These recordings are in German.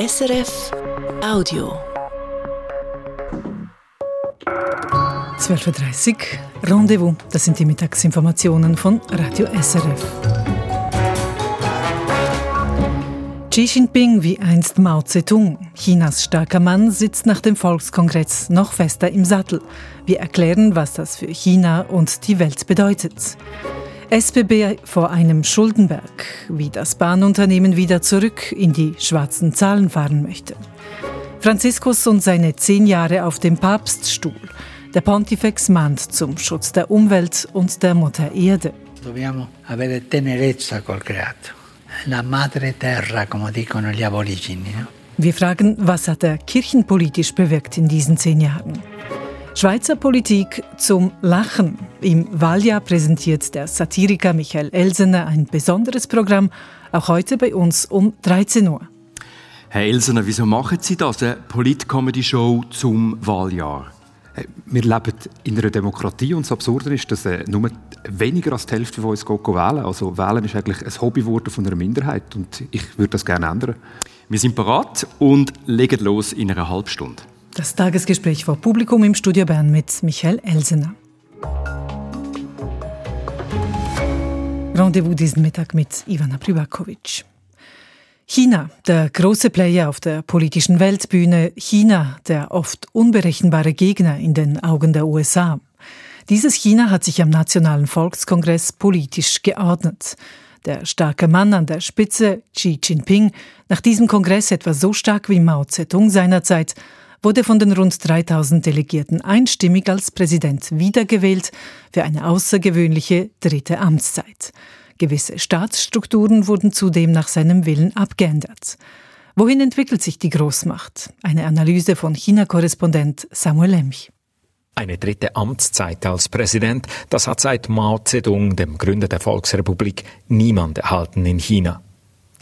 SRF Audio. 12.30 Uhr, Rendezvous. Das sind die Mittagsinformationen von Radio SRF. Xi Jinping wie einst Mao Zedong. Chinas starker Mann sitzt nach dem Volkskongress noch fester im Sattel. Wir erklären, was das für China und die Welt bedeutet. SBB vor einem Schuldenberg, wie das Bahnunternehmen wieder zurück in die schwarzen Zahlen fahren möchte. Franziskus und seine zehn Jahre auf dem Papststuhl. Der Pontifex mahnt zum Schutz der Umwelt und der Mutter Erde. Dobbiamo avere tenerezza col creato la madre terra, come dicono gli aborigini. No? Wir fragen, was hat er kirchenpolitisch bewirkt in diesen zehn Jahren? Schweizer Politik zum Lachen. Im Wahljahr präsentiert der Satiriker Michael Elsener ein besonderes Programm, auch heute bei uns um 13 Uhr. Herr Elsener, wieso machen Sie das, eine Polit-Comedy-Show zum Wahljahr? Äh, wir leben in einer Demokratie und das Absurde ist, dass äh, nur weniger als die Hälfte von uns geht wählen. Also wählen ist eigentlich ein Hobby geworden von einer Minderheit und ich würde das gerne ändern. Wir sind bereit und legen los in einer halben Stunde. Das Tagesgespräch vor Publikum im Studio Bern mit Michael Elsener. Rendezvous diesen Mittag mit Ivana Privakovic. China, der große Player auf der politischen Weltbühne, China, der oft unberechenbare Gegner in den Augen der USA. Dieses China hat sich am Nationalen Volkskongress politisch geordnet. Der starke Mann an der Spitze, Xi Jinping, nach diesem Kongress etwa so stark wie Mao Zedong seinerzeit, wurde von den rund 3000 Delegierten einstimmig als Präsident wiedergewählt für eine außergewöhnliche dritte Amtszeit. Gewisse Staatsstrukturen wurden zudem nach seinem Willen abgeändert. Wohin entwickelt sich die Großmacht? Eine Analyse von China-Korrespondent Samuel Lemch. Eine dritte Amtszeit als Präsident, das hat seit Mao Zedong, dem Gründer der Volksrepublik, niemand erhalten in China.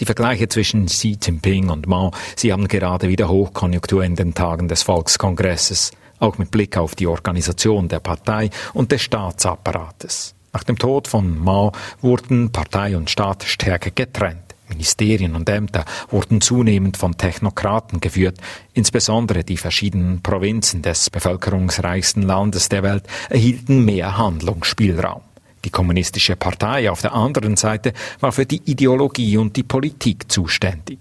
Die Vergleiche zwischen Xi Jinping und Mao, sie haben gerade wieder Hochkonjunktur in den Tagen des Volkskongresses, auch mit Blick auf die Organisation der Partei und des Staatsapparates. Nach dem Tod von Mao wurden Partei und Staat stärker getrennt. Ministerien und Ämter wurden zunehmend von Technokraten geführt, insbesondere die verschiedenen Provinzen des bevölkerungsreichsten Landes der Welt erhielten mehr Handlungsspielraum. Die kommunistische Partei auf der anderen Seite war für die Ideologie und die Politik zuständig.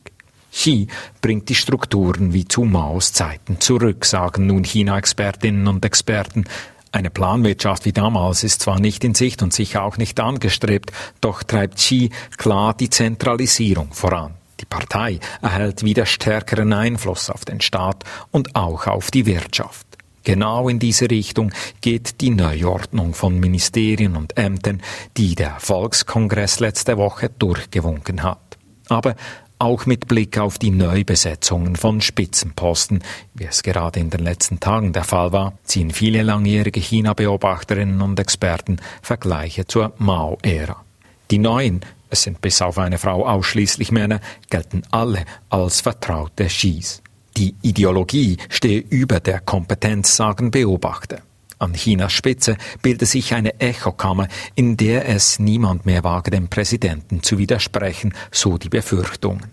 Xi bringt die Strukturen wie zu Maos Zeiten zurück, sagen nun China-Expertinnen und Experten. Eine Planwirtschaft wie damals ist zwar nicht in Sicht und sicher auch nicht angestrebt, doch treibt Xi klar die Zentralisierung voran. Die Partei erhält wieder stärkeren Einfluss auf den Staat und auch auf die Wirtschaft. Genau in diese Richtung geht die Neuordnung von Ministerien und Ämtern, die der Volkskongress letzte Woche durchgewunken hat. Aber auch mit Blick auf die Neubesetzungen von Spitzenposten, wie es gerade in den letzten Tagen der Fall war, ziehen viele langjährige China-Beobachterinnen und Experten Vergleiche zur Mao-Ära. Die neuen, es sind bis auf eine Frau ausschließlich Männer, gelten alle als Vertraute Xis. Die Ideologie stehe über der Kompetenz, sagen Beobachter. An Chinas Spitze bildet sich eine Echokammer, in der es niemand mehr wage, dem Präsidenten zu widersprechen, so die Befürchtungen.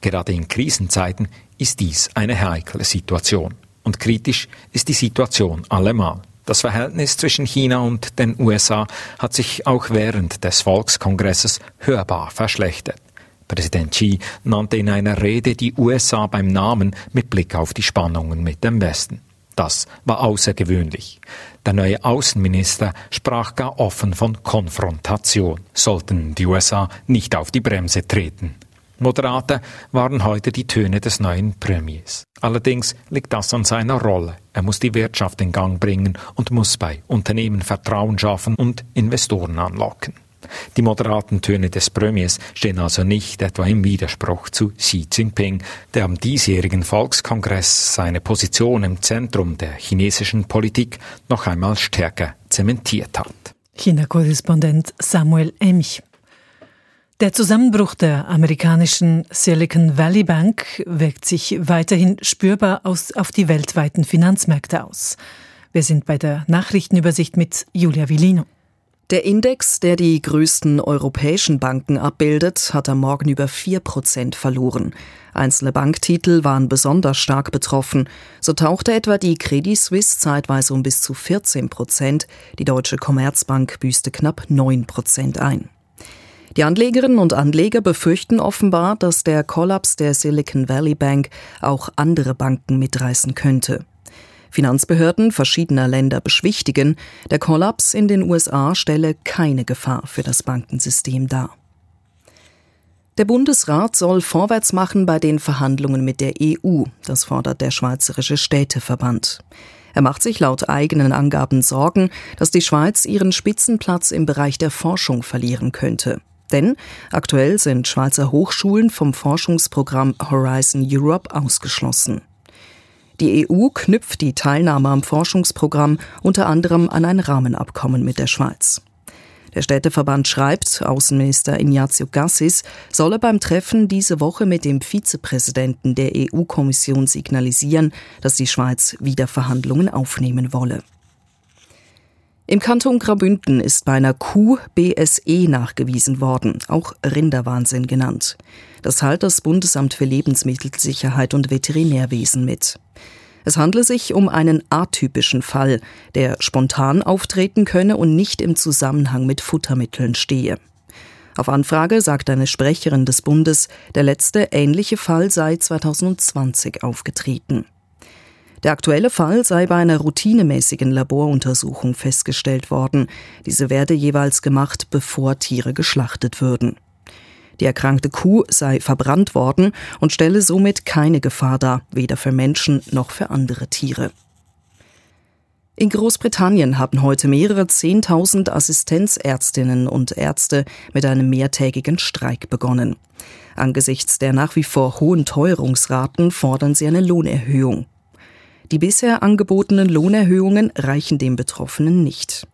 Gerade in Krisenzeiten ist dies eine heikle Situation. Und kritisch ist die Situation allemal. Das Verhältnis zwischen China und den USA hat sich auch während des Volkskongresses hörbar verschlechtert. Präsident Xi nannte in einer Rede die USA beim Namen mit Blick auf die Spannungen mit dem Westen. Das war außergewöhnlich. Der neue Außenminister sprach gar offen von Konfrontation, sollten die USA nicht auf die Bremse treten. Moderater waren heute die Töne des neuen Premiers. Allerdings liegt das an seiner Rolle. Er muss die Wirtschaft in Gang bringen und muss bei Unternehmen Vertrauen schaffen und Investoren anlocken. Die moderaten Töne des Premiers stehen also nicht etwa im Widerspruch zu Xi Jinping, der am diesjährigen Volkskongress seine Position im Zentrum der chinesischen Politik noch einmal stärker zementiert hat. China-Korrespondent Samuel Emch. Der Zusammenbruch der amerikanischen Silicon Valley Bank wirkt sich weiterhin spürbar aus, auf die weltweiten Finanzmärkte aus. Wir sind bei der Nachrichtenübersicht mit Julia Villino. Der Index, der die größten europäischen Banken abbildet, hat am Morgen über 4 Prozent verloren. Einzelne Banktitel waren besonders stark betroffen. So tauchte etwa die Credit Suisse zeitweise um bis zu 14 Prozent. Die Deutsche Commerzbank büßte knapp 9 Prozent ein. Die Anlegerinnen und Anleger befürchten offenbar, dass der Kollaps der Silicon Valley Bank auch andere Banken mitreißen könnte. Finanzbehörden verschiedener Länder beschwichtigen, der Kollaps in den USA stelle keine Gefahr für das Bankensystem dar. Der Bundesrat soll vorwärts machen bei den Verhandlungen mit der EU, das fordert der Schweizerische Städteverband. Er macht sich laut eigenen Angaben Sorgen, dass die Schweiz ihren Spitzenplatz im Bereich der Forschung verlieren könnte. Denn aktuell sind Schweizer Hochschulen vom Forschungsprogramm Horizon Europe ausgeschlossen. Die EU knüpft die Teilnahme am Forschungsprogramm unter anderem an ein Rahmenabkommen mit der Schweiz. Der Städteverband schreibt, Außenminister Ignazio Gassis solle beim Treffen diese Woche mit dem Vizepräsidenten der EU-Kommission signalisieren, dass die Schweiz wieder Verhandlungen aufnehmen wolle. Im Kanton Grabünden ist bei einer Kuh BSE nachgewiesen worden, auch Rinderwahnsinn genannt. Das teilt das Bundesamt für Lebensmittelsicherheit und Veterinärwesen mit. Es handle sich um einen atypischen Fall, der spontan auftreten könne und nicht im Zusammenhang mit Futtermitteln stehe. Auf Anfrage sagt eine Sprecherin des Bundes, der letzte ähnliche Fall sei 2020 aufgetreten. Der aktuelle Fall sei bei einer routinemäßigen Laboruntersuchung festgestellt worden. Diese werde jeweils gemacht, bevor Tiere geschlachtet würden. Die erkrankte Kuh sei verbrannt worden und stelle somit keine Gefahr dar, weder für Menschen noch für andere Tiere. In Großbritannien haben heute mehrere Zehntausend Assistenzärztinnen und Ärzte mit einem mehrtägigen Streik begonnen. Angesichts der nach wie vor hohen Teuerungsraten fordern sie eine Lohnerhöhung. Die bisher angebotenen Lohnerhöhungen reichen den Betroffenen nicht.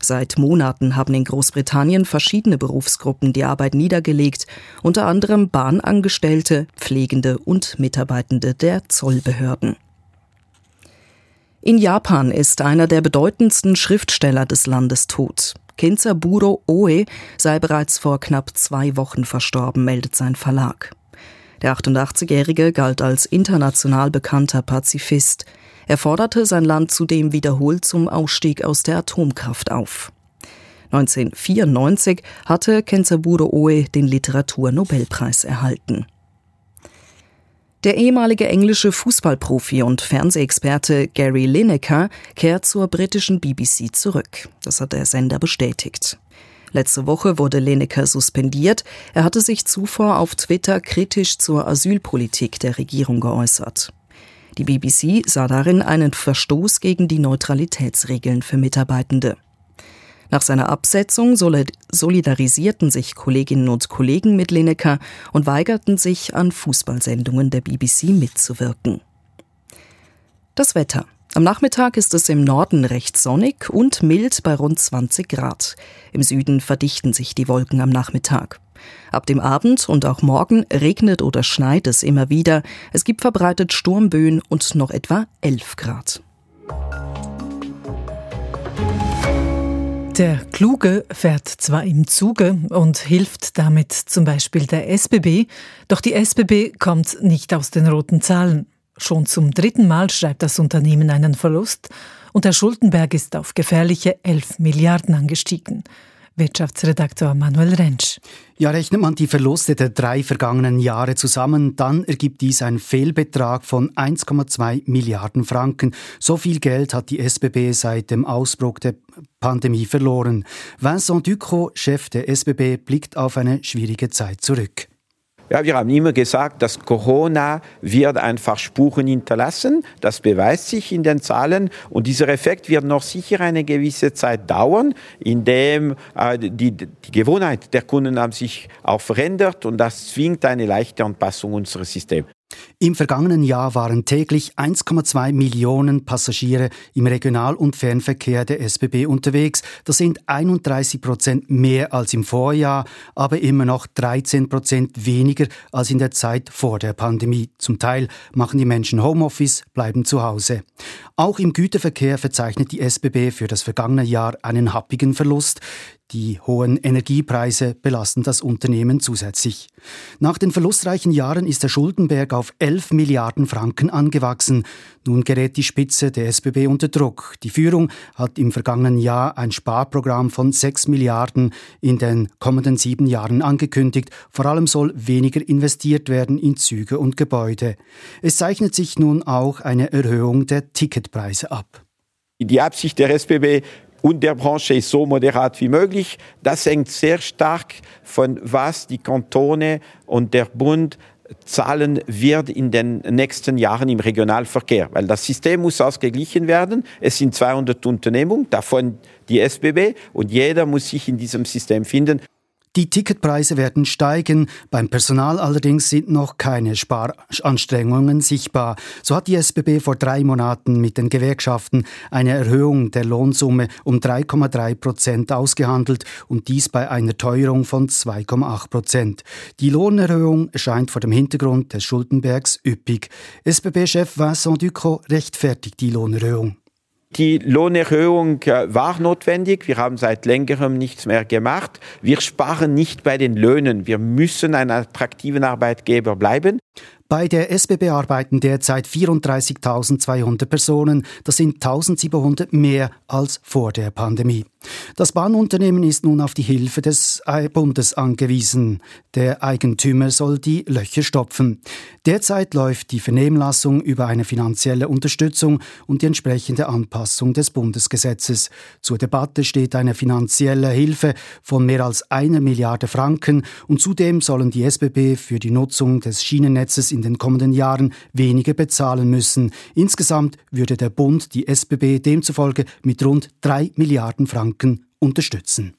Seit Monaten haben in Großbritannien verschiedene Berufsgruppen die Arbeit niedergelegt, unter anderem Bahnangestellte, Pflegende und Mitarbeitende der Zollbehörden. In Japan ist einer der bedeutendsten Schriftsteller des Landes tot. Kenzaburo Oe sei bereits vor knapp zwei Wochen verstorben, meldet sein Verlag. Der 88-Jährige galt als international bekannter Pazifist. Er forderte sein Land zudem wiederholt zum Ausstieg aus der Atomkraft auf. 1994 hatte Kenzaburo Oe den Literaturnobelpreis erhalten. Der ehemalige englische Fußballprofi und Fernsehexperte Gary Lineker kehrt zur britischen BBC zurück. Das hat der Sender bestätigt. Letzte Woche wurde Lineker suspendiert. Er hatte sich zuvor auf Twitter kritisch zur Asylpolitik der Regierung geäußert. Die BBC sah darin einen Verstoß gegen die Neutralitätsregeln für Mitarbeitende. Nach seiner Absetzung solidarisierten sich Kolleginnen und Kollegen mit Lineker und weigerten sich, an Fußballsendungen der BBC mitzuwirken. Das Wetter. Am Nachmittag ist es im Norden recht sonnig und mild bei rund 20 Grad. Im Süden verdichten sich die Wolken am Nachmittag. Ab dem Abend und auch morgen regnet oder schneit es immer wieder. Es gibt verbreitet Sturmböen und noch etwa 11 Grad. Der Kluge fährt zwar im Zuge und hilft damit zum Beispiel der SBB, doch die SBB kommt nicht aus den roten Zahlen. Schon zum dritten Mal schreibt das Unternehmen einen Verlust und der Schuldenberg ist auf gefährliche 11 Milliarden angestiegen. Wirtschaftsredaktor Manuel Rentsch. Ja, rechnet man die Verluste der drei vergangenen Jahre zusammen, dann ergibt dies einen Fehlbetrag von 1,2 Milliarden Franken. So viel Geld hat die SBB seit dem Ausbruch der Pandemie verloren. Vincent Ducrot, Chef der SBB, blickt auf eine schwierige Zeit zurück. Ja, wir haben immer gesagt, dass Corona wird einfach Spuren hinterlassen. Das beweist sich in den Zahlen. Und dieser Effekt wird noch sicher eine gewisse Zeit dauern, indem äh, die, die Gewohnheit der Kunden haben sich auch verändert und das zwingt eine leichte Anpassung unseres Systems. Im vergangenen Jahr waren täglich 1,2 Millionen Passagiere im Regional- und Fernverkehr der SBB unterwegs. Das sind 31 Prozent mehr als im Vorjahr, aber immer noch 13 Prozent weniger als in der Zeit vor der Pandemie. Zum Teil machen die Menschen Homeoffice, bleiben zu Hause. Auch im Güterverkehr verzeichnet die SBB für das vergangene Jahr einen happigen Verlust. Die hohen Energiepreise belasten das Unternehmen zusätzlich. Nach den verlustreichen Jahren ist der Schuldenberg auf 11 Milliarden Franken angewachsen. Nun gerät die Spitze der SBB unter Druck. Die Führung hat im vergangenen Jahr ein Sparprogramm von 6 Milliarden in den kommenden sieben Jahren angekündigt. Vor allem soll weniger investiert werden in Züge und Gebäude. Es zeichnet sich nun auch eine Erhöhung der Ticketpreise ab. Die Absicht der SBB und der Branche ist so moderat wie möglich. Das hängt sehr stark von was die Kantone und der Bund zahlen wird in den nächsten Jahren im Regionalverkehr, weil das System muss ausgeglichen werden. Es sind 200 Unternehmungen, davon die SBB, und jeder muss sich in diesem System finden. Die Ticketpreise werden steigen, beim Personal allerdings sind noch keine Sparanstrengungen sichtbar. So hat die SBB vor drei Monaten mit den Gewerkschaften eine Erhöhung der Lohnsumme um 3,3 Prozent ausgehandelt und dies bei einer Teuerung von 2,8 Prozent. Die Lohnerhöhung erscheint vor dem Hintergrund des Schuldenbergs üppig. SBB-Chef Vincent Ducrot rechtfertigt die Lohnerhöhung. Die Lohnerhöhung äh, war notwendig. Wir haben seit längerem nichts mehr gemacht. Wir sparen nicht bei den Löhnen. Wir müssen ein attraktiven Arbeitgeber bleiben. Bei der SBB arbeiten derzeit 34.200 Personen. Das sind 1.700 mehr als vor der Pandemie. Das Bahnunternehmen ist nun auf die Hilfe des Bundes angewiesen. Der Eigentümer soll die Löcher stopfen. Derzeit läuft die Vernehmlassung über eine finanzielle Unterstützung und die entsprechende Anpassung des Bundesgesetzes. Zur Debatte steht eine finanzielle Hilfe von mehr als einer Milliarde Franken und zudem sollen die SBB für die Nutzung des Schienennetzes in den kommenden Jahren weniger bezahlen müssen. Insgesamt würde der Bund die SBB demzufolge mit rund drei Milliarden Franken unterstützen.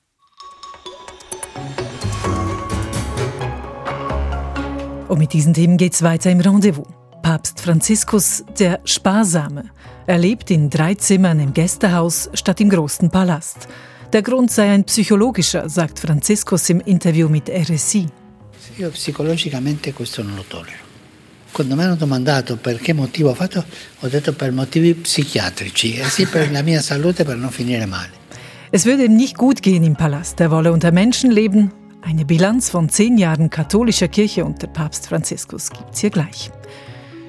Und mit diesen Themen geht es weiter im Rendezvous. Papst Franziskus, der Sparsame. Er lebt in drei Zimmern im Gästehaus statt im großen Palast. Der Grund sei ein psychologischer, sagt Franziskus im Interview mit RSI. Io psicologicamente questo non lo tollero. Quando mi hanno domandato per che motivo ho fatto, ho detto per motivi psichiatrici, e sì per la mia salute, per non finire male. Es würde ihm nicht gut gehen im Palast. Er wolle unter Menschen leben. Eine Bilanz von zehn Jahren katholischer Kirche unter Papst Franziskus gibt's hier gleich.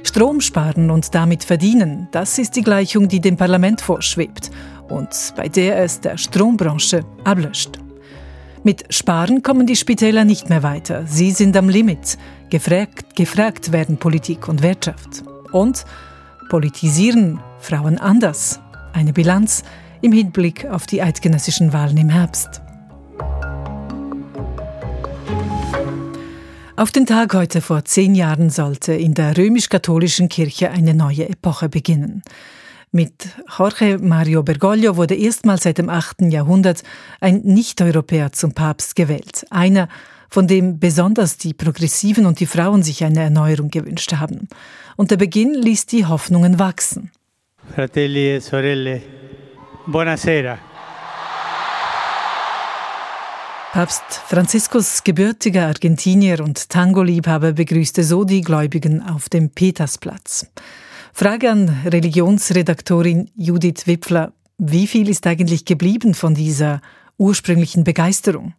Strom sparen und damit verdienen, das ist die Gleichung, die dem Parlament vorschwebt und bei der es der Strombranche ablöscht. Mit Sparen kommen die Spitäler nicht mehr weiter. Sie sind am Limit. Gefragt, gefragt werden Politik und Wirtschaft. Und politisieren Frauen anders. Eine Bilanz im Hinblick auf die eidgenössischen Wahlen im Herbst. Auf den Tag heute vor zehn Jahren sollte in der römisch-katholischen Kirche eine neue Epoche beginnen. Mit Jorge Mario Bergoglio wurde erstmals seit dem 8. Jahrhundert ein Nicht-Europäer zum Papst gewählt. Einer, von dem besonders die Progressiven und die Frauen sich eine Erneuerung gewünscht haben. Und der Beginn ließ die Hoffnungen wachsen. Fratelli e sorelle, buonasera. Papst Franziskus, gebürtiger Argentinier und Tango-Liebhaber, begrüßte so die Gläubigen auf dem Petersplatz. Frage an Religionsredaktorin Judith Wipfler. Wie viel ist eigentlich geblieben von dieser ursprünglichen Begeisterung?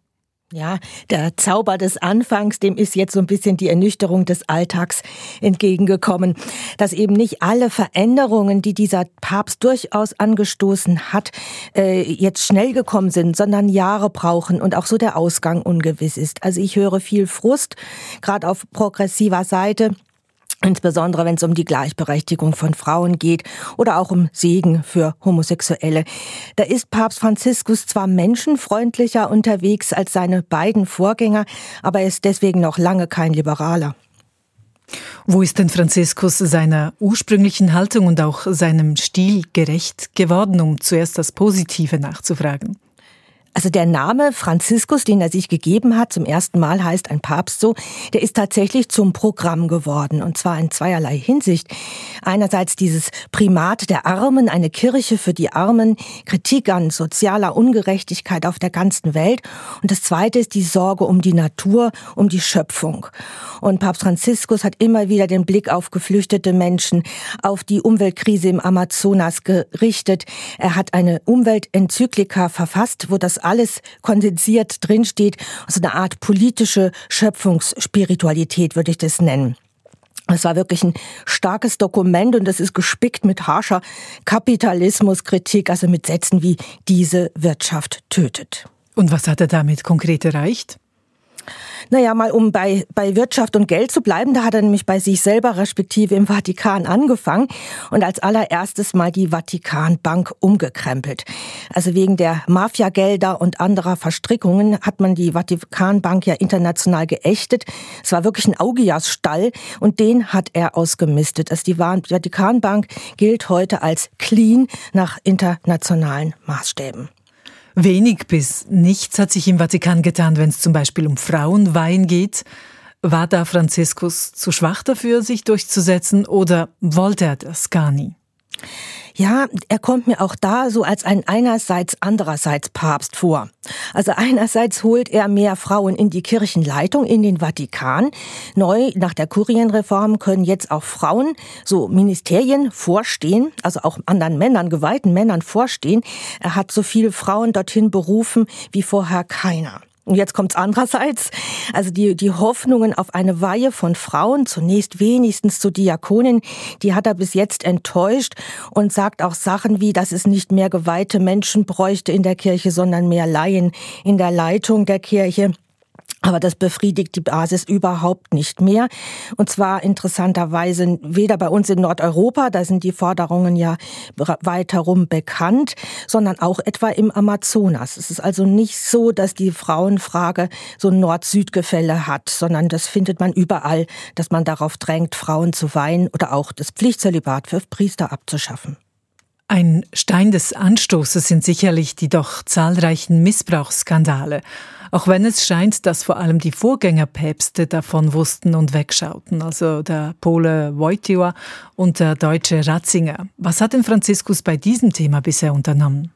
Ja, der Zauber des Anfangs, dem ist jetzt so ein bisschen die Ernüchterung des Alltags entgegengekommen. Dass eben nicht alle Veränderungen, die dieser Papst durchaus angestoßen hat, äh, jetzt schnell gekommen sind, sondern Jahre brauchen und auch so der Ausgang ungewiss ist. Also ich höre viel Frust, gerade auf progressiver Seite insbesondere wenn es um die Gleichberechtigung von Frauen geht oder auch um Segen für Homosexuelle. Da ist Papst Franziskus zwar menschenfreundlicher unterwegs als seine beiden Vorgänger, aber er ist deswegen noch lange kein Liberaler. Wo ist denn Franziskus seiner ursprünglichen Haltung und auch seinem Stil gerecht geworden, um zuerst das Positive nachzufragen? Also der Name Franziskus, den er sich gegeben hat, zum ersten Mal heißt ein Papst so, der ist tatsächlich zum Programm geworden. Und zwar in zweierlei Hinsicht. Einerseits dieses Primat der Armen, eine Kirche für die Armen, Kritik an sozialer Ungerechtigkeit auf der ganzen Welt. Und das zweite ist die Sorge um die Natur, um die Schöpfung. Und Papst Franziskus hat immer wieder den Blick auf geflüchtete Menschen, auf die Umweltkrise im Amazonas gerichtet. Er hat eine Umweltenzyklika verfasst, wo das alles kondensiert drinsteht. Also eine Art politische Schöpfungsspiritualität würde ich das nennen. Es war wirklich ein starkes Dokument und es ist gespickt mit harscher Kapitalismuskritik, also mit Sätzen wie diese Wirtschaft tötet. Und was hat er damit konkret erreicht? Naja, mal um bei, bei Wirtschaft und Geld zu bleiben, da hat er nämlich bei sich selber respektive im Vatikan angefangen und als allererstes mal die Vatikanbank umgekrempelt. Also wegen der Mafiagelder und anderer Verstrickungen hat man die Vatikanbank ja international geächtet. Es war wirklich ein Augiasstall und den hat er ausgemistet. Also die Vatikanbank gilt heute als clean nach internationalen Maßstäben. Wenig bis nichts hat sich im Vatikan getan, wenn es zum Beispiel um Frauenwein geht. War da Franziskus zu schwach dafür, sich durchzusetzen, oder wollte er das gar nie? Ja, er kommt mir auch da so als ein einerseits andererseits Papst vor. Also einerseits holt er mehr Frauen in die Kirchenleitung in den Vatikan. Neu nach der Kurienreform können jetzt auch Frauen so Ministerien vorstehen, also auch anderen Männern, geweihten Männern vorstehen. Er hat so viele Frauen dorthin berufen wie vorher keiner. Und jetzt kommt's andererseits. Also die, die Hoffnungen auf eine Weihe von Frauen, zunächst wenigstens zu Diakonin, die hat er bis jetzt enttäuscht und sagt auch Sachen wie, dass es nicht mehr geweihte Menschen bräuchte in der Kirche, sondern mehr Laien in der Leitung der Kirche. Aber das befriedigt die Basis überhaupt nicht mehr. Und zwar interessanterweise weder bei uns in Nordeuropa, da sind die Forderungen ja weiterum bekannt, sondern auch etwa im Amazonas. Es ist also nicht so, dass die Frauenfrage so ein Nord-Süd-Gefälle hat, sondern das findet man überall, dass man darauf drängt, Frauen zu weihen oder auch das Pflichtzölibat für Priester abzuschaffen. Ein Stein des Anstoßes sind sicherlich die doch zahlreichen Missbrauchsskandale auch wenn es scheint, dass vor allem die Vorgängerpäpste davon wussten und wegschauten, also der Pole Wojtyła und der deutsche Ratzinger. Was hat denn Franziskus bei diesem Thema bisher unternommen?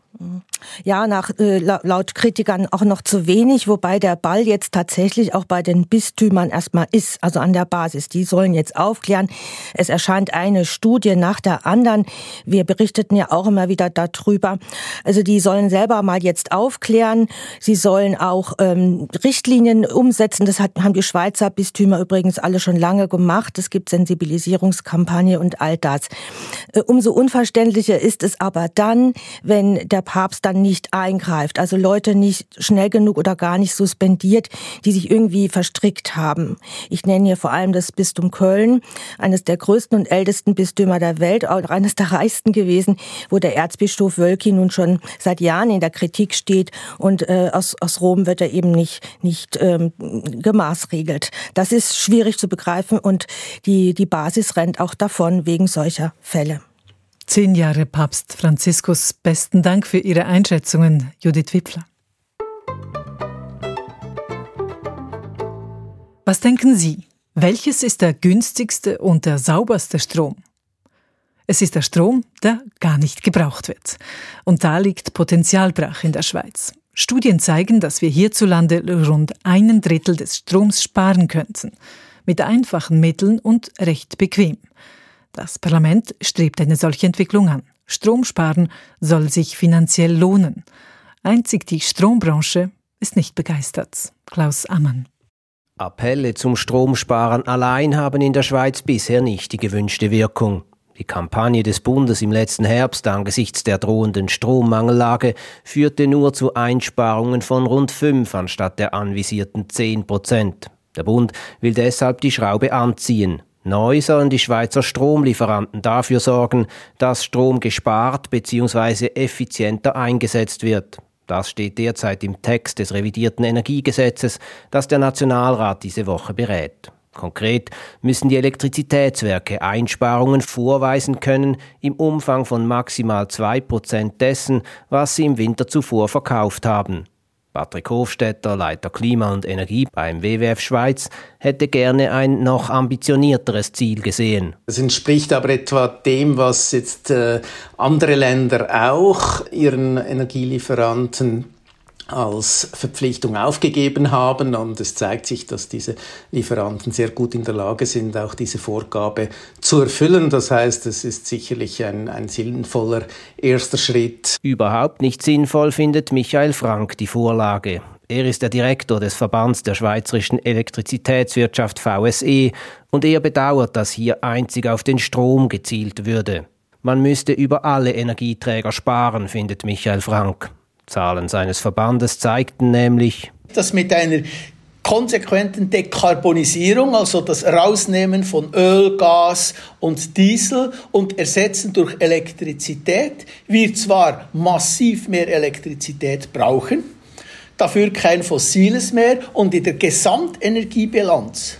Ja, nach, äh, laut Kritikern auch noch zu wenig, wobei der Ball jetzt tatsächlich auch bei den Bistümern erstmal ist, also an der Basis. Die sollen jetzt aufklären. Es erscheint eine Studie nach der anderen. Wir berichteten ja auch immer wieder darüber. Also die sollen selber mal jetzt aufklären. Sie sollen auch ähm, Richtlinien umsetzen. Das hat, haben die Schweizer Bistümer übrigens alle schon lange gemacht. Es gibt Sensibilisierungskampagne und all das. Äh, umso unverständlicher ist es aber dann, wenn der Papst dann nicht eingreift, also Leute nicht schnell genug oder gar nicht suspendiert, die sich irgendwie verstrickt haben. Ich nenne hier vor allem das Bistum Köln, eines der größten und ältesten Bistümer der Welt, auch eines der reichsten gewesen, wo der Erzbischof Wölki nun schon seit Jahren in der Kritik steht und äh, aus, aus Rom wird er eben nicht, nicht ähm, gemaßregelt. Das ist schwierig zu begreifen und die, die Basis rennt auch davon wegen solcher Fälle. Zehn Jahre Papst Franziskus. Besten Dank für Ihre Einschätzungen, Judith Wipfler. Was denken Sie? Welches ist der günstigste und der sauberste Strom? Es ist der Strom, der gar nicht gebraucht wird. Und da liegt Potenzialbrach in der Schweiz. Studien zeigen, dass wir hierzulande rund einen Drittel des Stroms sparen könnten. Mit einfachen Mitteln und recht bequem. Das Parlament strebt eine solche Entwicklung an. Stromsparen soll sich finanziell lohnen. Einzig die Strombranche ist nicht begeistert. Klaus Ammann. Appelle zum Stromsparen allein haben in der Schweiz bisher nicht die gewünschte Wirkung. Die Kampagne des Bundes im letzten Herbst angesichts der drohenden Strommangellage führte nur zu Einsparungen von rund fünf anstatt der anvisierten zehn Prozent. Der Bund will deshalb die Schraube anziehen. Neu sollen die Schweizer Stromlieferanten dafür sorgen, dass Strom gespart bzw. effizienter eingesetzt wird. Das steht derzeit im Text des revidierten Energiegesetzes, das der Nationalrat diese Woche berät. Konkret müssen die Elektrizitätswerke Einsparungen vorweisen können im Umfang von maximal zwei Prozent dessen, was sie im Winter zuvor verkauft haben. Patrick Hofstetter, Leiter Klima und Energie beim WWF Schweiz, hätte gerne ein noch ambitionierteres Ziel gesehen. Es entspricht aber etwa dem, was jetzt äh, andere Länder auch ihren Energielieferanten als Verpflichtung aufgegeben haben. Und es zeigt sich, dass diese Lieferanten sehr gut in der Lage sind, auch diese Vorgabe zu erfüllen. Das heißt, es ist sicherlich ein, ein sinnvoller erster Schritt. Überhaupt nicht sinnvoll findet Michael Frank die Vorlage. Er ist der Direktor des Verbands der Schweizerischen Elektrizitätswirtschaft VSE und er bedauert, dass hier einzig auf den Strom gezielt würde. Man müsste über alle Energieträger sparen, findet Michael Frank. Zahlen seines Verbandes zeigten nämlich, dass mit einer konsequenten Dekarbonisierung, also das Rausnehmen von Öl, Gas und Diesel und Ersetzen durch Elektrizität, wir zwar massiv mehr Elektrizität brauchen, dafür kein Fossiles mehr und in der Gesamtenergiebilanz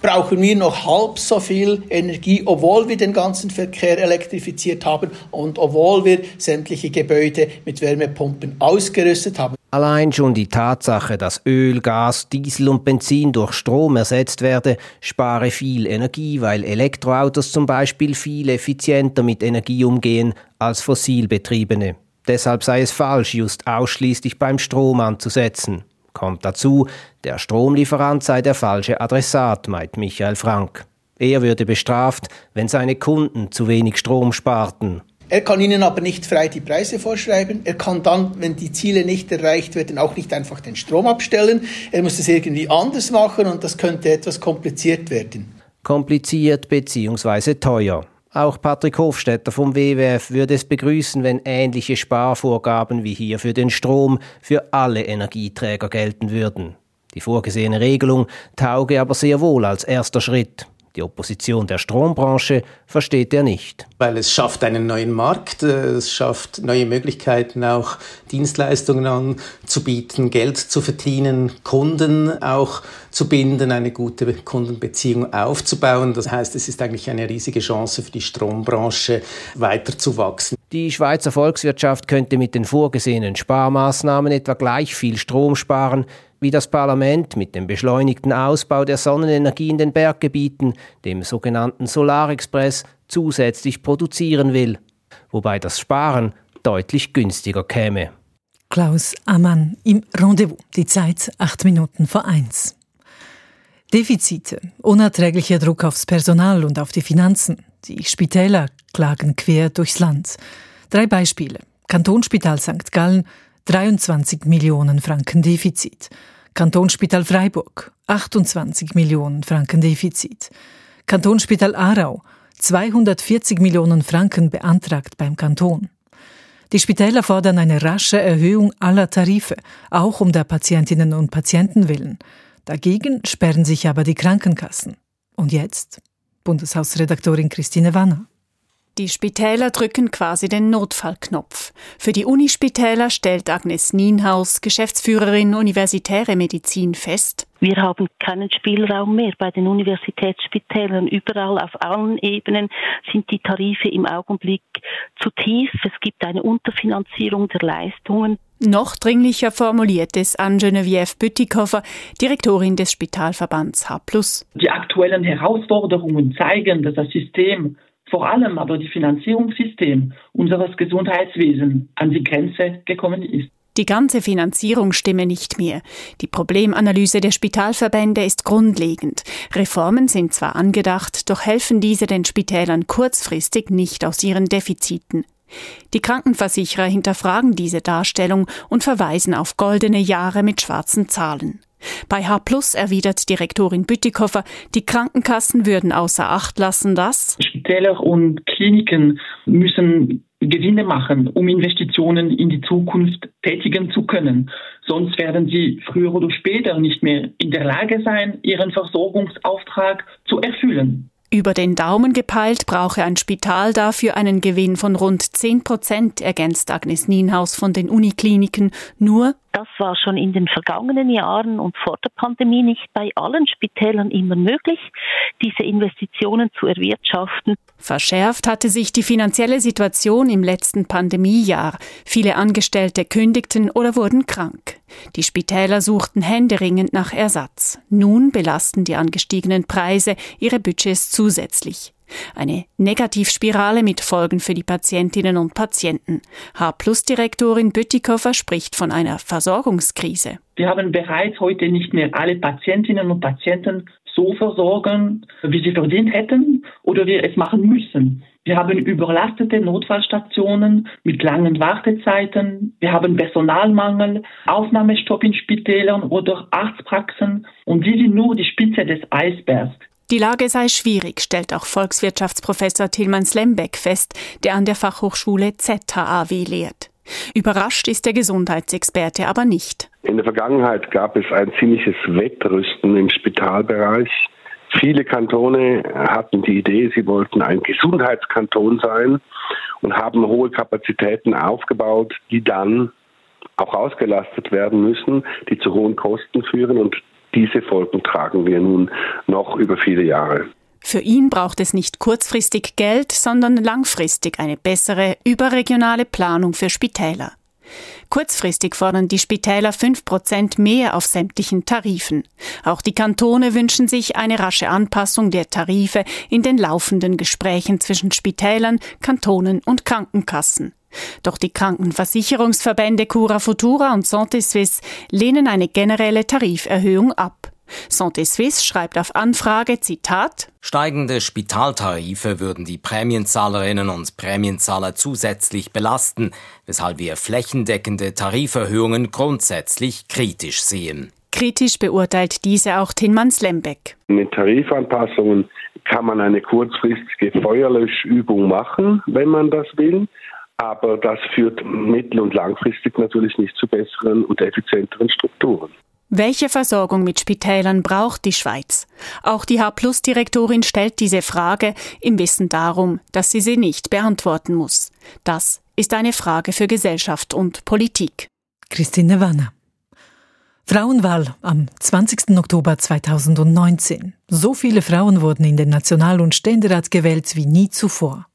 brauchen wir noch halb so viel Energie, obwohl wir den ganzen Verkehr elektrifiziert haben und obwohl wir sämtliche Gebäude mit Wärmepumpen ausgerüstet haben. Allein schon die Tatsache, dass Öl, Gas, Diesel und Benzin durch Strom ersetzt werde, spare viel Energie, weil Elektroautos zum Beispiel viel effizienter mit Energie umgehen als fossilbetriebene. Deshalb sei es falsch, just ausschließlich beim Strom anzusetzen. Kommt dazu, der Stromlieferant sei der falsche Adressat, meint Michael Frank. Er würde bestraft, wenn seine Kunden zu wenig Strom sparten. Er kann ihnen aber nicht frei die Preise vorschreiben. Er kann dann, wenn die Ziele nicht erreicht werden, auch nicht einfach den Strom abstellen. Er muss es irgendwie anders machen und das könnte etwas kompliziert werden. Kompliziert bzw. teuer. Auch Patrick Hofstetter vom WWF würde es begrüßen, wenn ähnliche Sparvorgaben wie hier für den Strom für alle Energieträger gelten würden. Die vorgesehene Regelung tauge aber sehr wohl als erster Schritt. Die Opposition der Strombranche versteht er nicht. Weil es schafft einen neuen Markt, äh, es schafft neue Möglichkeiten, auch Dienstleistungen anzubieten, Geld zu verdienen, Kunden auch zu binden, eine gute Kundenbeziehung aufzubauen. Das heißt, es ist eigentlich eine riesige Chance für die Strombranche, weiterzuwachsen. Die Schweizer Volkswirtschaft könnte mit den vorgesehenen Sparmaßnahmen etwa gleich viel Strom sparen, wie das Parlament mit dem beschleunigten Ausbau der Sonnenenergie in den Berggebieten, dem sogenannten Solarexpress, zusätzlich produzieren will, wobei das Sparen deutlich günstiger käme. Klaus Ammann im Rendezvous, die Zeit acht Minuten vor eins. Defizite, unerträglicher Druck aufs Personal und auf die Finanzen. Die Spitäler klagen quer durchs Land. Drei Beispiele. Kantonsspital St. Gallen, 23 Millionen Franken Defizit. Kantonsspital Freiburg 28 Millionen Franken Defizit. Kantonsspital Aarau 240 Millionen Franken beantragt beim Kanton. Die Spitäler fordern eine rasche Erhöhung aller Tarife, auch um der Patientinnen und Patienten willen. Dagegen sperren sich aber die Krankenkassen. Und jetzt? Bundeshausredaktorin Christine Wanner. Die Spitäler drücken quasi den Notfallknopf. Für die Unispitäler stellt Agnes Nienhaus, Geschäftsführerin Universitäre Medizin, fest, wir haben keinen Spielraum mehr bei den Universitätsspitälern. Überall auf allen Ebenen sind die Tarife im Augenblick zu tief. Es gibt eine Unterfinanzierung der Leistungen. Noch dringlicher formuliert es an Geneviève Bütikofer, Direktorin des Spitalverbands H+. Die aktuellen Herausforderungen zeigen, dass das System vor allem aber die Finanzierungssystem unseres Gesundheitswesens an die Grenze gekommen ist. Die ganze Finanzierung stimme nicht mehr. Die Problemanalyse der Spitalverbände ist grundlegend. Reformen sind zwar angedacht, doch helfen diese den Spitälern kurzfristig nicht aus ihren Defiziten. Die Krankenversicherer hinterfragen diese Darstellung und verweisen auf goldene Jahre mit schwarzen Zahlen. Bei H Plus erwidert Direktorin Bütikofer, die Krankenkassen würden außer Acht lassen, dass Spitäler und Kliniken müssen Gewinne machen, um Investitionen in die Zukunft tätigen zu können. Sonst werden sie früher oder später nicht mehr in der Lage sein, ihren Versorgungsauftrag zu erfüllen. Über den Daumen gepeilt brauche ein Spital dafür einen Gewinn von rund 10 Prozent, ergänzt Agnes Nienhaus von den Unikliniken. Nur Das war schon in den vergangenen Jahren und vor der Pandemie nicht bei allen Spitälern immer möglich, diese Investitionen zu erwirtschaften. Verschärft hatte sich die finanzielle Situation im letzten Pandemiejahr. Viele Angestellte kündigten oder wurden krank. Die Spitäler suchten händeringend nach Ersatz. Nun belasten die angestiegenen Preise ihre Budgets zusätzlich. Eine Negativspirale mit Folgen für die Patientinnen und Patienten. H-Plus-Direktorin Bütikofer spricht von einer Versorgungskrise. Wir haben bereits heute nicht mehr alle Patientinnen und Patienten so versorgen, wie sie verdient hätten oder wir es machen müssen. Wir haben überlastete Notfallstationen mit langen Wartezeiten. Wir haben Personalmangel, Aufnahmestopp in Spitälern oder Arztpraxen. Und die sind nur die Spitze des Eisbergs. Die Lage sei schwierig, stellt auch Volkswirtschaftsprofessor Tilman Slembeck fest, der an der Fachhochschule ZHAW lehrt. Überrascht ist der Gesundheitsexperte aber nicht. In der Vergangenheit gab es ein ziemliches Wettrüsten im Spitalbereich. Viele Kantone hatten die Idee, sie wollten ein Gesundheitskanton sein und haben hohe Kapazitäten aufgebaut, die dann auch ausgelastet werden müssen, die zu hohen Kosten führen und diese Folgen tragen wir nun noch über viele Jahre. Für ihn braucht es nicht kurzfristig Geld, sondern langfristig eine bessere überregionale Planung für Spitäler. Kurzfristig fordern die Spitäler 5% mehr auf sämtlichen Tarifen. Auch die Kantone wünschen sich eine rasche Anpassung der Tarife in den laufenden Gesprächen zwischen Spitälern, Kantonen und Krankenkassen. Doch die Krankenversicherungsverbände Cura Futura und Santé Suisse lehnen eine generelle Tariferhöhung ab. Santé Suisse schreibt auf Anfrage, Zitat, Steigende Spitaltarife würden die Prämienzahlerinnen und Prämienzahler zusätzlich belasten, weshalb wir flächendeckende Tariferhöhungen grundsätzlich kritisch sehen. Kritisch beurteilt diese auch Tinmans Lembeck. Mit Tarifanpassungen kann man eine kurzfristige Feuerlöschübung machen, wenn man das will. Aber das führt mittel- und langfristig natürlich nicht zu besseren und effizienteren Strukturen. Welche Versorgung mit Spitälern braucht die Schweiz? Auch die H-Plus-Direktorin stellt diese Frage im Wissen darum, dass sie sie nicht beantworten muss. Das ist eine Frage für Gesellschaft und Politik. Christine Wanner. Frauenwahl am 20. Oktober 2019. So viele Frauen wurden in den National- und Ständerat gewählt wie nie zuvor.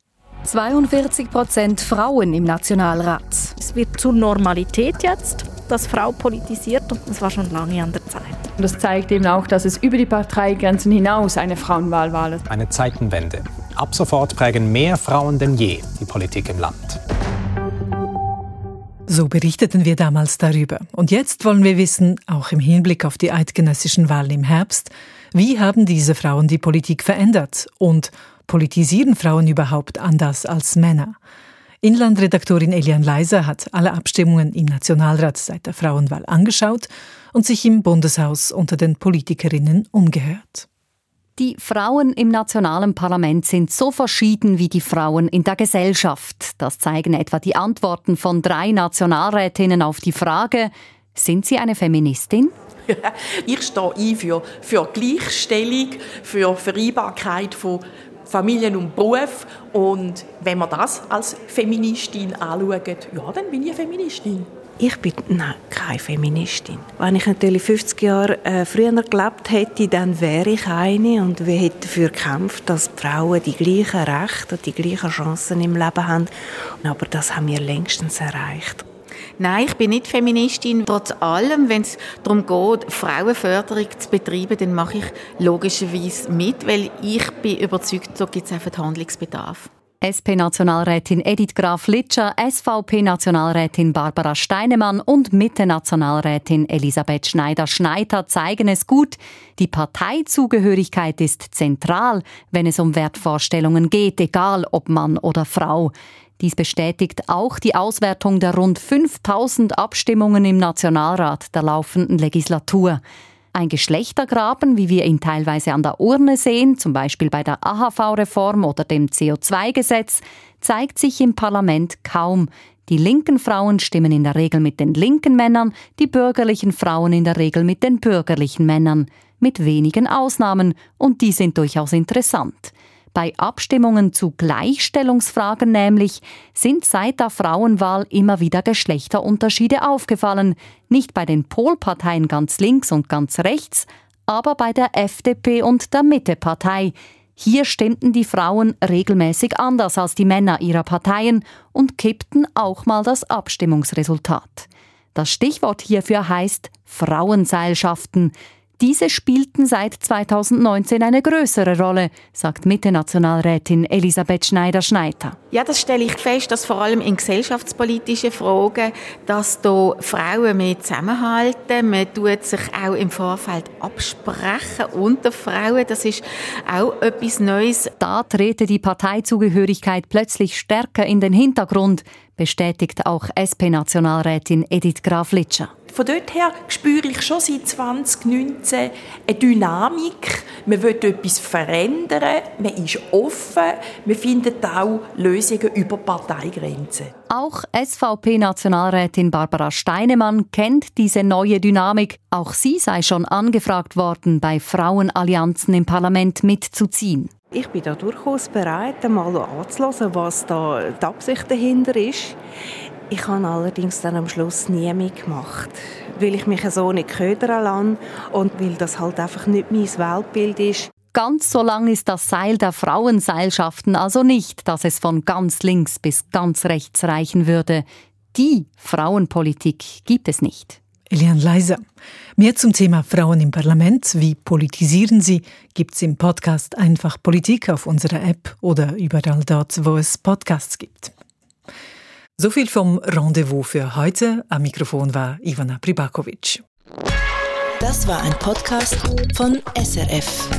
42 Prozent Frauen im Nationalrat. Es wird zur Normalität jetzt dass Frau politisiert und das war schon lange an der Zeit. Das zeigt eben auch, dass es über die Parteigrenzen hinaus eine Frauenwahl ist. Eine Zeitenwende. Ab sofort prägen mehr Frauen denn je die Politik im Land. So berichteten wir damals darüber. Und jetzt wollen wir wissen, auch im Hinblick auf die eidgenössischen Wahlen im Herbst, wie haben diese Frauen die Politik verändert und politisieren Frauen überhaupt anders als Männer? Inlandredaktorin Elian Leiser hat alle Abstimmungen im Nationalrat seit der Frauenwahl angeschaut und sich im Bundeshaus unter den Politikerinnen umgehört. Die Frauen im nationalen Parlament sind so verschieden wie die Frauen in der Gesellschaft. Das zeigen etwa die Antworten von drei Nationalrätinnen auf die Frage, sind Sie eine Feministin? ich stehe ein für, für Gleichstellung, für Vereinbarkeit von Familien und Beruf. Und wenn man das als Feministin anschaut, ja, dann bin ich eine Feministin. Ich bin nein, keine Feministin. Wenn ich natürlich 50 Jahre äh, früher gelebt hätte, dann wäre ich eine und wir hätten dafür gekämpft, dass die Frauen die gleichen Rechte und die gleichen Chancen im Leben haben. Aber das haben wir längstens erreicht. Nein, ich bin nicht Feministin. Trotz allem, wenn es darum geht, Frauenförderung zu betreiben, dann mache ich logischerweise mit, weil ich bin überzeugt, so gibt es einfach Handlungsbedarf. SP-Nationalrätin Edith Graf-Litscher, SVP-Nationalrätin Barbara Steinemann und Mitte-Nationalrätin Elisabeth Schneider-Schneider zeigen es gut. Die Parteizugehörigkeit ist zentral, wenn es um Wertvorstellungen geht, egal ob Mann oder Frau. Dies bestätigt auch die Auswertung der rund 5000 Abstimmungen im Nationalrat der laufenden Legislatur. Ein Geschlechtergraben, wie wir ihn teilweise an der Urne sehen, zum Beispiel bei der AHV-Reform oder dem CO2-Gesetz, zeigt sich im Parlament kaum. Die linken Frauen stimmen in der Regel mit den linken Männern, die bürgerlichen Frauen in der Regel mit den bürgerlichen Männern. Mit wenigen Ausnahmen, und die sind durchaus interessant. Bei Abstimmungen zu Gleichstellungsfragen nämlich sind seit der Frauenwahl immer wieder Geschlechterunterschiede aufgefallen. Nicht bei den Polparteien ganz links und ganz rechts, aber bei der FDP und der Mittepartei. Hier stimmten die Frauen regelmäßig anders als die Männer ihrer Parteien und kippten auch mal das Abstimmungsresultat. Das Stichwort hierfür heißt Frauenseilschaften. Diese spielten seit 2019 eine größere Rolle, sagt Mitte-Nationalrätin Elisabeth Schneider-Schneider. Ja, das stelle ich fest, dass vor allem in gesellschaftspolitischen Fragen, dass da Frauen mehr zusammenhalten. Man tut sich auch im Vorfeld absprechen unter Frauen. Das ist auch etwas Neues. Da trete die Parteizugehörigkeit plötzlich stärker in den Hintergrund, bestätigt auch SP-Nationalrätin Edith Graf-Litscher. Von dort her spüre ich schon seit 2019 eine Dynamik. Man will etwas verändern, man ist offen, man findet auch Lösungen über Parteigrenzen. Auch SVP-Nationalrätin Barbara Steinemann kennt diese neue Dynamik. Auch sie sei schon angefragt worden, bei Frauenallianzen im Parlament mitzuziehen. Ich bin da durchaus bereit, einmal anzuhören, was da die Absicht dahinter ist. Ich habe allerdings dann am Schluss nie mitgemacht, weil ich mich so nicht ködern lasse und weil das halt einfach nicht mein Weltbild ist. Ganz so lang ist das Seil der Frauenseilschaften also nicht, dass es von ganz links bis ganz rechts reichen würde. Die Frauenpolitik gibt es nicht. Elian Leiser. Mehr zum Thema Frauen im Parlament, wie politisieren sie, gibt's im Podcast Einfach Politik auf unserer App oder überall dort, wo es Podcasts gibt. So viel vom Rendezvous für heute. Am Mikrofon war Ivana Pribakovic. Das war ein Podcast von SRF.